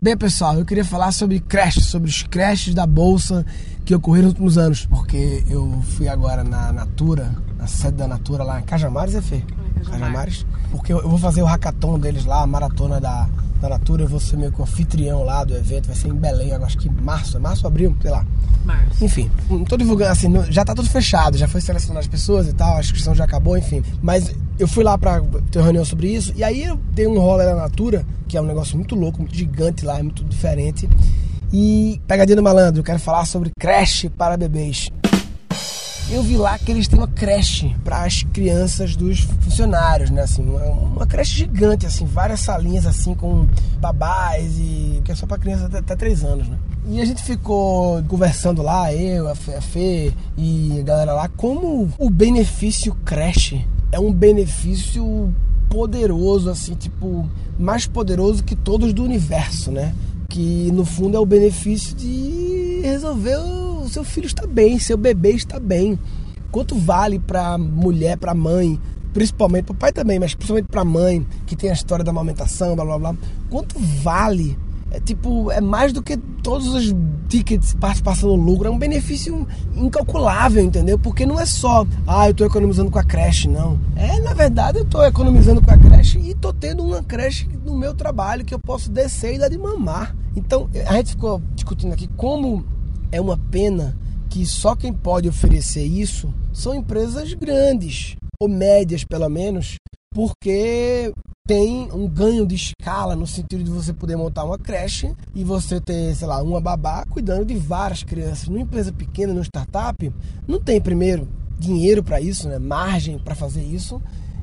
Bem, pessoal, eu queria falar sobre crash, sobre os crashes da bolsa que ocorreram nos últimos anos, porque eu fui agora na Natura, na sede da Natura lá em Cajamares, é Fê? Porque eu, vou fazer o hackathon deles lá, a maratona da, da Natura, eu vou ser meio que o anfitrião lá do evento, vai ser em Belém, eu acho que março, é março, abril, sei lá. Março. Enfim, não tô divulgando assim, já tá tudo fechado, já foi selecionado as pessoas e tal, a inscrição já acabou, enfim. Mas eu fui lá pra ter uma reunião sobre isso, e aí eu dei um rolê na Natura, que é um negócio muito louco, muito gigante lá, é muito diferente. E pegadinha do malandro, eu quero falar sobre creche para bebês. Eu vi lá que eles têm uma creche para as crianças dos funcionários, né? Assim, uma, uma creche gigante, assim, várias salinhas assim com babás e que é só para crianças até, até 3 anos, né? E a gente ficou conversando lá, eu, a Fê, a Fê e a galera lá, como o benefício creche é um benefício poderoso, assim, tipo, mais poderoso que todos do universo, né? Que no fundo é o benefício de resolver o seu filho estar bem, seu bebê está bem. Quanto vale pra mulher, pra mãe, principalmente pro pai também, mas principalmente pra mãe, que tem a história da amamentação, blá blá blá. Quanto vale? É tipo, é mais do que todos os tickets participação no lucro, é um benefício incalculável, entendeu? Porque não é só, ah, eu tô economizando com a creche, não. É, na verdade, eu tô economizando com a creche e tô tendo uma creche no meu trabalho que eu posso descer e dar de mamar. Então, a gente ficou discutindo aqui como é uma pena que só quem pode oferecer isso são empresas grandes, ou médias pelo menos, porque tem um ganho de escala no sentido de você poder montar uma creche e você ter, sei lá, uma babá cuidando de várias crianças. Numa empresa pequena, numa startup, não tem primeiro dinheiro para isso, né? margem para fazer isso.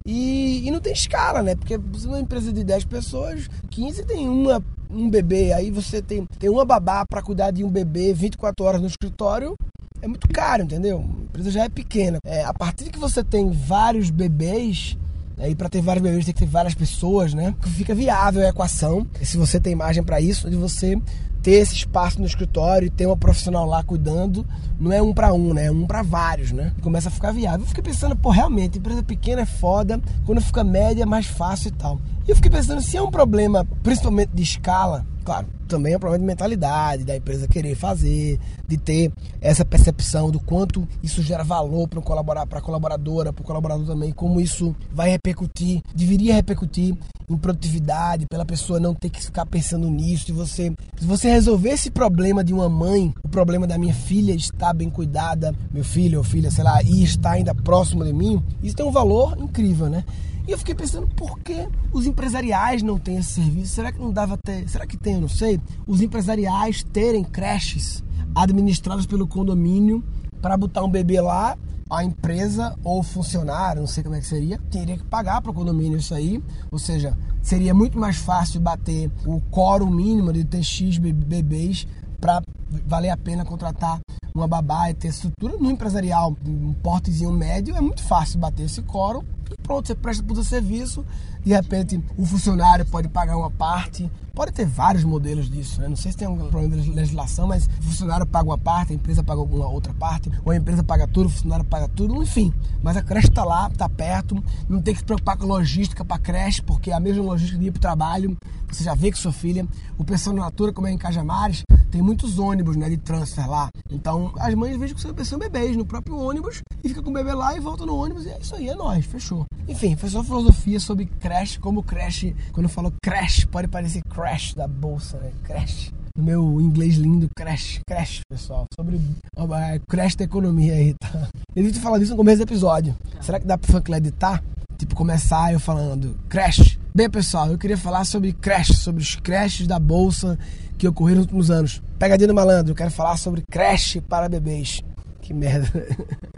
E, e não tem escala, né? Porque uma empresa de 10 pessoas, 15 tem uma, um bebê, aí você tem, tem uma babá para cuidar de um bebê 24 horas no escritório, é muito caro, entendeu? A empresa já é pequena. É, a partir que você tem vários bebês, aí para ter vários bebês tem que ter várias pessoas, né? Fica viável a equação, e se você tem margem para isso, de você ter esse espaço no escritório e ter uma profissional lá cuidando, não é um para um, né? É um para vários, né? Começa a ficar viável. Eu fiquei pensando, pô, realmente, empresa pequena é foda, quando fica média é mais fácil e tal. E eu fiquei pensando, se é um problema, principalmente de escala, claro, também é um problema de mentalidade, da empresa querer fazer, de ter essa percepção do quanto isso gera valor para colaborar, para a colaboradora, para o colaborador também, como isso vai repercutir, deveria repercutir em produtividade, pela pessoa não ter que ficar pensando nisso, e você, se você resolver esse problema de uma mãe, o problema da minha filha estar bem cuidada, meu filho ou filha, sei lá, e estar ainda próximo de mim, isso tem um valor incrível, né? E eu fiquei pensando, por que os empresariais não têm esse serviço? Será que não dava ter? Será que tem? Eu não sei. Os empresariais terem creches administradas pelo condomínio para botar um bebê lá, a empresa ou funcionário, não sei como é que seria, teria que pagar para o condomínio isso aí. Ou seja, seria muito mais fácil bater o quórum mínimo de ter X be- bebês para valer a pena contratar uma babá e ter estrutura no empresarial, um portezinho médio, é muito fácil bater esse quórum pronto, você presta todo o serviço, de repente o funcionário pode pagar uma parte, pode ter vários modelos disso, né? não sei se tem algum problema de legislação, mas o funcionário paga uma parte, a empresa paga alguma outra parte, ou a empresa paga tudo, o funcionário paga tudo, enfim, mas a creche está lá, está perto, não tem que se preocupar com logística para creche, porque é a mesma logística de ir para o trabalho, você já vê que sua filha, o pessoal na Natura, como é em Cajamares, tem muitos ônibus né, de transfer lá. Então as mães vejam que são bebês no próprio ônibus e fica com o bebê lá e volta no ônibus e é isso aí, é nóis, fechou. Enfim, foi só filosofia sobre creche, como creche, quando eu falo creche, pode parecer crash da bolsa, né? Crash. No meu inglês lindo, crash, crash, pessoal. Sobre ó, é, crash da economia aí, tá? Eu devia ter falado isso no começo do episódio. Será que dá pro funk editar? Tipo, começar eu falando crash. Bem, pessoal, eu queria falar sobre crash, sobre os crashes da bolsa que ocorreram nos últimos anos. Pegadinha do malandro, eu quero falar sobre crash para bebês. Que merda.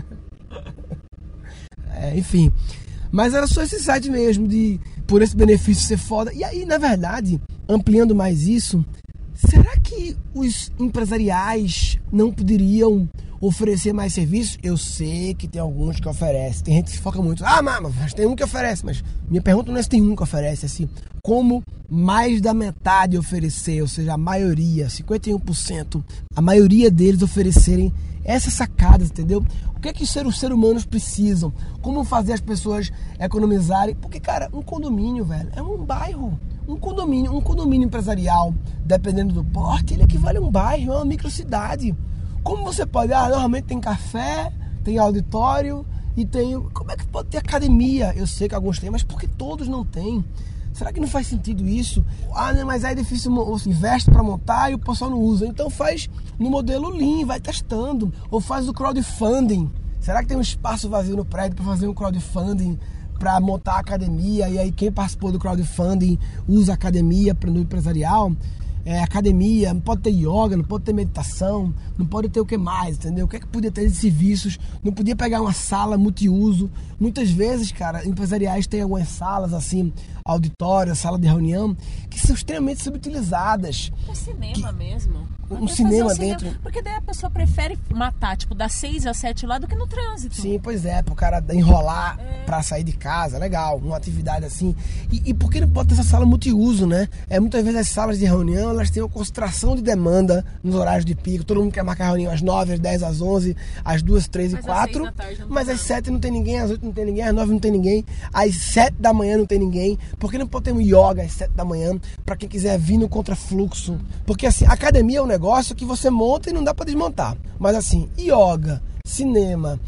É, enfim. Mas era só esse site mesmo, de por esse benefício ser foda. E aí, na verdade, ampliando mais isso, será que os empresariais não poderiam oferecer mais serviços? Eu sei que tem alguns que oferecem. Tem gente que foca muito. Ah, mas tem um que oferece. Mas minha pergunta não é se tem um que oferece, é assim, como mais da metade oferecer, ou seja, a maioria, 51%, a maioria deles oferecerem essas sacadas, entendeu? O que é que os seres humanos precisam? Como fazer as pessoas economizarem? Porque, cara, um condomínio, velho, é um bairro. Um condomínio, um condomínio empresarial, dependendo do porte, ele equivale a um bairro, é uma microcidade. Como você pode? Ah, normalmente tem café, tem auditório e tem. Como é que pode ter academia? Eu sei que alguns têm, mas por que todos não têm? Será que não faz sentido isso? Ah, né, mas é difícil, investe para montar e o pessoal não usa. Então faz no modelo Lean, vai testando. Ou faz o crowdfunding. Será que tem um espaço vazio no prédio para fazer um crowdfunding para montar a academia? E aí quem participou do crowdfunding usa a academia para no empresarial? é, academia, não pode ter yoga, não pode ter meditação, não pode ter o que mais, entendeu? O que é que podia ter de serviços? Não podia pegar uma sala multiuso. Muitas vezes, cara, empresariais têm algumas salas assim, auditório, sala de reunião, que são extremamente subutilizadas. É cinema que, mesmo. Um cinema um dentro. Cinema, porque daí a pessoa prefere matar, tipo, das 6 às 7 lá do que no trânsito. Sim, pois é, pro cara enrolar é. pra sair de casa, legal, uma atividade assim. E, e por que não pode ter essa sala multiuso, né? É, muitas vezes as salas de reunião, elas têm uma concentração de demanda nos horários de pico. Todo mundo quer marcar reunião às 9, às 10, às 11, às 2, 3 e 4. Mas às 7 não tem ninguém, às 8 não tem ninguém, às 9 não tem ninguém, às 7 da manhã não tem ninguém. Por que não pode ter um yoga às 7 da manhã para quem quiser vir no contrafluxo? Porque assim, academia é um negócio que você monta e não dá para desmontar. Mas assim, yoga, cinema,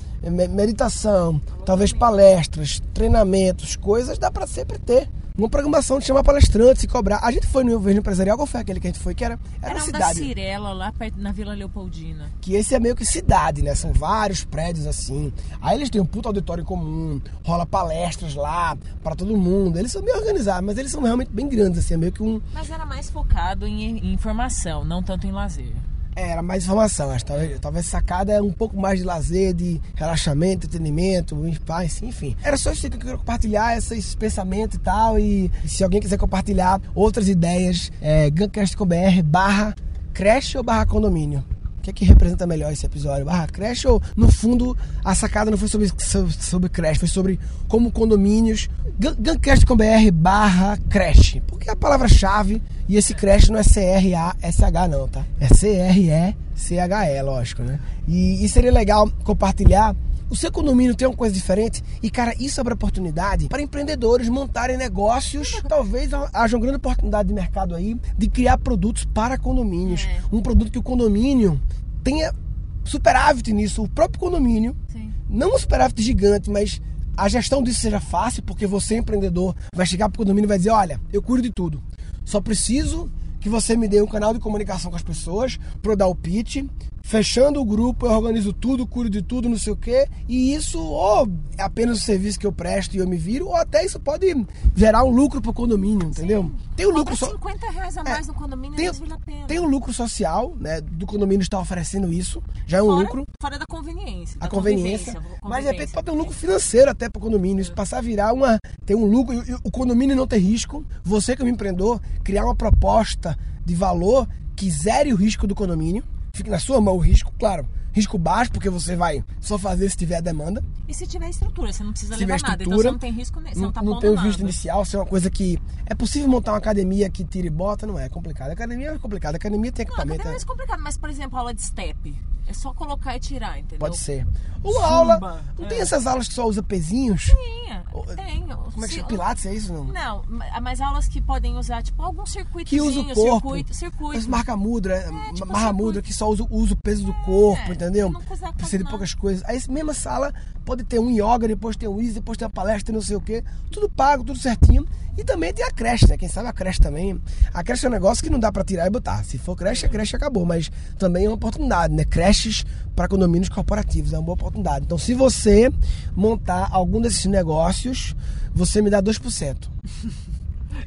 meditação, talvez palestras, treinamentos, coisas dá para sempre ter uma programação de chamar palestrantes e cobrar. A gente foi no Governo Empresarial, qual foi aquele que a gente foi? Que era, era, era cidade. da Cirela, lá perto, na Vila Leopoldina. Que esse é meio que cidade, né? São vários prédios assim. Aí eles têm um puto auditório comum, rola palestras lá para todo mundo. Eles são meio organizados, mas eles são realmente bem grandes, assim, é meio que um... Mas era mais focado em, em informação, não tanto em lazer. É, era mais informação, acho. Talvez, talvez sacada é um pouco mais de lazer, de relaxamento, entretenimento, enfim. Era só isso que eu queria compartilhar, esses pensamentos e tal. E, se alguém quiser compartilhar outras ideias, é guncast.com.br barra creche ou barra condomínio. Que é que representa melhor esse episódio? Barra creche ou, no fundo, a sacada não foi sobre, sobre, sobre creche, foi sobre como condomínios. Guncast.com.br barra creche. Porque é a palavra-chave e esse creche não é C-R-A-S-H não, tá? É C-R-E-C-H-E, lógico, né? E, e seria legal compartilhar o seu condomínio tem uma coisa diferente e, cara, isso abre oportunidade para empreendedores montarem negócios. Talvez haja uma grande oportunidade de mercado aí de criar produtos para condomínios. É. Um produto que o condomínio tenha superávit nisso. O próprio condomínio, Sim. não um superávit gigante, mas a gestão disso seja fácil, porque você, empreendedor, vai chegar para o condomínio e vai dizer: olha, eu cuido de tudo. Só preciso que você me dê um canal de comunicação com as pessoas para eu dar o pitch, fechando o grupo, eu organizo tudo, cuido de tudo, não sei o quê. E isso, ou é apenas o serviço que eu presto e eu me viro, ou até isso pode gerar um lucro pro condomínio, entendeu? Sim. Tem um lucro social. 50 reais a é, mais é, no condomínio tem, vale a pena. Tem um lucro social, né? Do condomínio estar oferecendo isso. Já é um fora, lucro. Fora da conveniência. A conveniência. conveniência. Mas de repente pode ter um lucro financeiro até pro condomínio. Isso passar a virar uma. Tem um lucro. O condomínio não ter risco. Você, como empreendedor, criar uma proposta de valor que zere o risco do condomínio fique na sua mão o risco, claro. Risco baixo, porque você vai só fazer se tiver demanda. E se tiver estrutura, você não precisa se levar nada. Então você não tem risco nesse, não, não, tá não tem o risco inicial, se é uma coisa que. É possível montar uma academia que tira e bota, não é complicado. A academia é complicada, a academia tem equipamento. Não, a é mais complicado, mas, por exemplo, aula de step. É só colocar e tirar, entendeu? Pode ser. Ou Zumba, aula. Não é. tem essas aulas que só usa pezinhos? Sim, tem. Como é que chama? Pilates, é isso? Não, não mas aulas que podem usar, tipo, algum circuito. Que usa o corpo. Circuito, circuito. marca-mudra, é, tipo, marra-mudra, que só usa, usa o peso do corpo, é, entendeu? Não Precisa de poucas coisas. Aí, mesma sala, pode ter um yoga, depois tem um easy, depois tem uma palestra, não sei o quê. Tudo pago, tudo certinho. E também tem a creche, né? Quem sabe a creche também. A creche é um negócio que não dá para tirar e botar. Se for creche, a creche acabou. Mas também é uma oportunidade, né? Creches para condomínios corporativos é uma boa oportunidade. Então, se você montar algum desses negócios, você me dá 2%.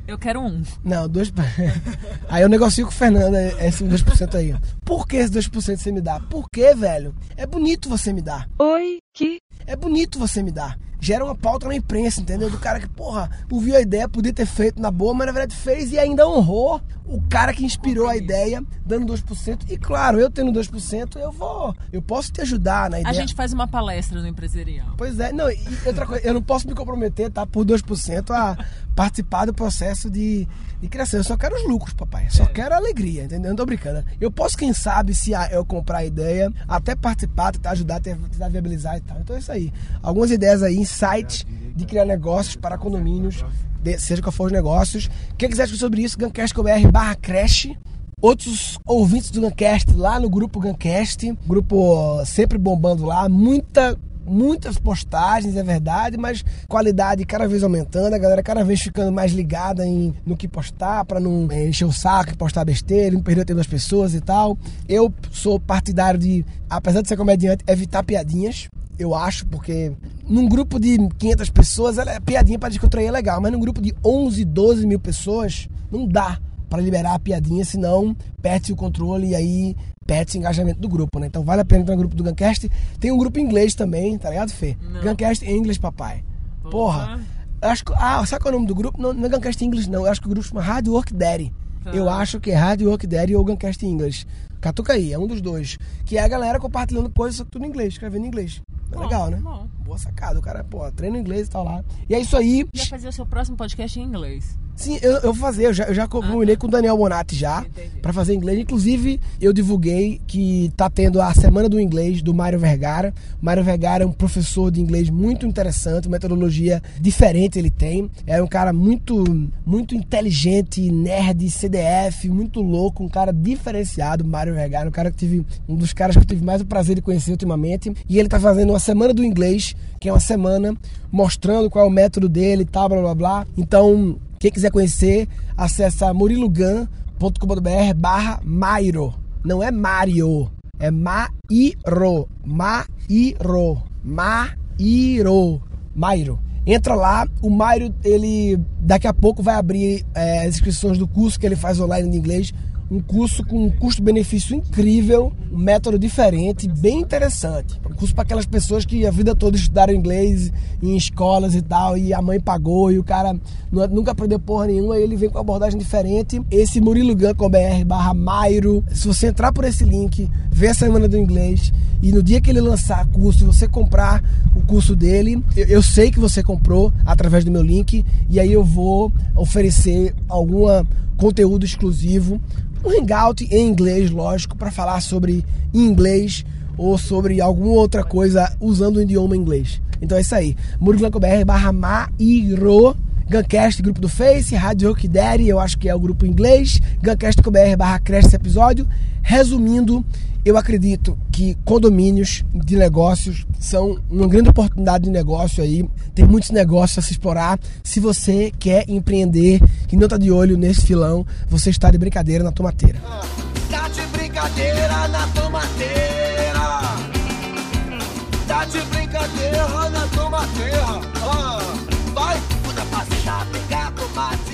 Eu quero um. Não, 2%. aí eu negocio com o Fernando esse 2% aí. Por que esse 2% você me dá? Porque, velho, é bonito você me dar. Oi, que? É bonito você me dar gera uma pauta na imprensa, entendeu? Do cara que, porra, ouviu a ideia, podia ter feito na boa, mas na verdade fez e ainda honrou o cara que inspirou a ideia dando 2%. E claro, eu tendo 2%, eu vou. Eu posso te ajudar na ideia. A gente faz uma palestra no empresarial. Pois é, não, e outra coisa, eu não posso me comprometer, tá? Por 2% a participar do processo de, de criação. Eu só quero os lucros, papai. Só quero a alegria, entendeu? Não tô brincando. Eu posso, quem sabe, se eu comprar a ideia, até participar, tentar ajudar, tentar viabilizar e tal. Então é isso aí. Algumas ideias aí, insights de criar negócios para condomínios, de- seja qual for os negócios. Quem quiser discutir sobre isso, gancast.br barra creche. Outros ouvintes do Guncast lá no grupo Guncast, grupo ó, sempre bombando lá, muita muitas postagens, é verdade, mas qualidade cada vez aumentando, a galera cada vez ficando mais ligada em, no que postar, para não eh, encher o saco postar besteira, não perder o tempo das pessoas e tal. Eu sou partidário de, apesar de ser comediante, evitar piadinhas. Eu acho, porque num grupo de 500 pessoas, ela é piadinha para descontrair é legal, mas num grupo de 11, 12 mil pessoas, não dá para liberar a piadinha, senão perde o controle e aí perde o engajamento do grupo, né? Então vale a pena entrar no grupo do Guncast. Tem um grupo em inglês também, tá ligado, Fê? Não. Guncast em inglês, papai. Porra. Acho que, ah, sabe qual é o nome do grupo? Não, não é Guncast em inglês, não. Eu acho que o grupo chama Hard Work Daddy. Tá. Eu acho que é Hard Work Daddy ou Guncast em inglês. Catuca aí, é um dos dois. Que é a galera compartilhando coisas, só que tudo em inglês, escrevendo em inglês. É Bom, legal, né? bom. Boa sacada. O cara, pô, treina inglês e tal lá. E é isso aí. Vai fazer o seu próximo podcast em inglês. Sim, eu, eu vou fazer, eu já, eu já combinei com o Daniel Bonatti já, pra fazer inglês. Inclusive, eu divulguei que tá tendo a Semana do Inglês do Mário Vergara. O Mário Vergara é um professor de inglês muito interessante, metodologia diferente ele tem. É um cara muito, muito inteligente, nerd, CDF, muito louco, um cara diferenciado, Mário Vergara, um cara que tive, um dos caras que eu tive mais o prazer de conhecer ultimamente. E ele tá fazendo uma Semana do Inglês, que é uma semana mostrando qual é o método dele e tal, blá blá blá. Então, quem quiser conhecer, acessa murilogan.com.br barra Mairo. Não é Mario, é Mairo. Mairo. Mairo. Mairo. Entra lá, o Mairo, ele daqui a pouco vai abrir é, as inscrições do curso que ele faz online de inglês. Um curso com um custo-benefício incrível, um método diferente, bem interessante. Um curso para aquelas pessoas que a vida toda estudaram inglês em escolas e tal, e a mãe pagou e o cara nu- nunca aprendeu porra nenhuma, e ele vem com uma abordagem diferente. Esse murilogan.com.br barra Mairo, se você entrar por esse link, ver a semana do inglês, e no dia que ele lançar curso, você comprar o curso dele, eu, eu sei que você comprou através do meu link, e aí eu vou oferecer alguma conteúdo exclusivo, um hangout em inglês, lógico, para falar sobre inglês ou sobre alguma outra coisa usando o idioma inglês. Então é isso aí. muriglanco.br barra Mairo. Guncast, grupo do Face, Rádio Rock Daddy, eu acho que é o grupo inglês, Guncast.br barra cresce esse episódio. Resumindo, eu acredito que condomínios de negócios são uma grande oportunidade de negócio aí. Tem muitos negócios a se explorar. Se você quer empreender e não está de olho nesse filão, você está de brincadeira na tomateira. Tá de brincadeira na tomateira. Tá de brincadeira na tomateira. Ah, vai,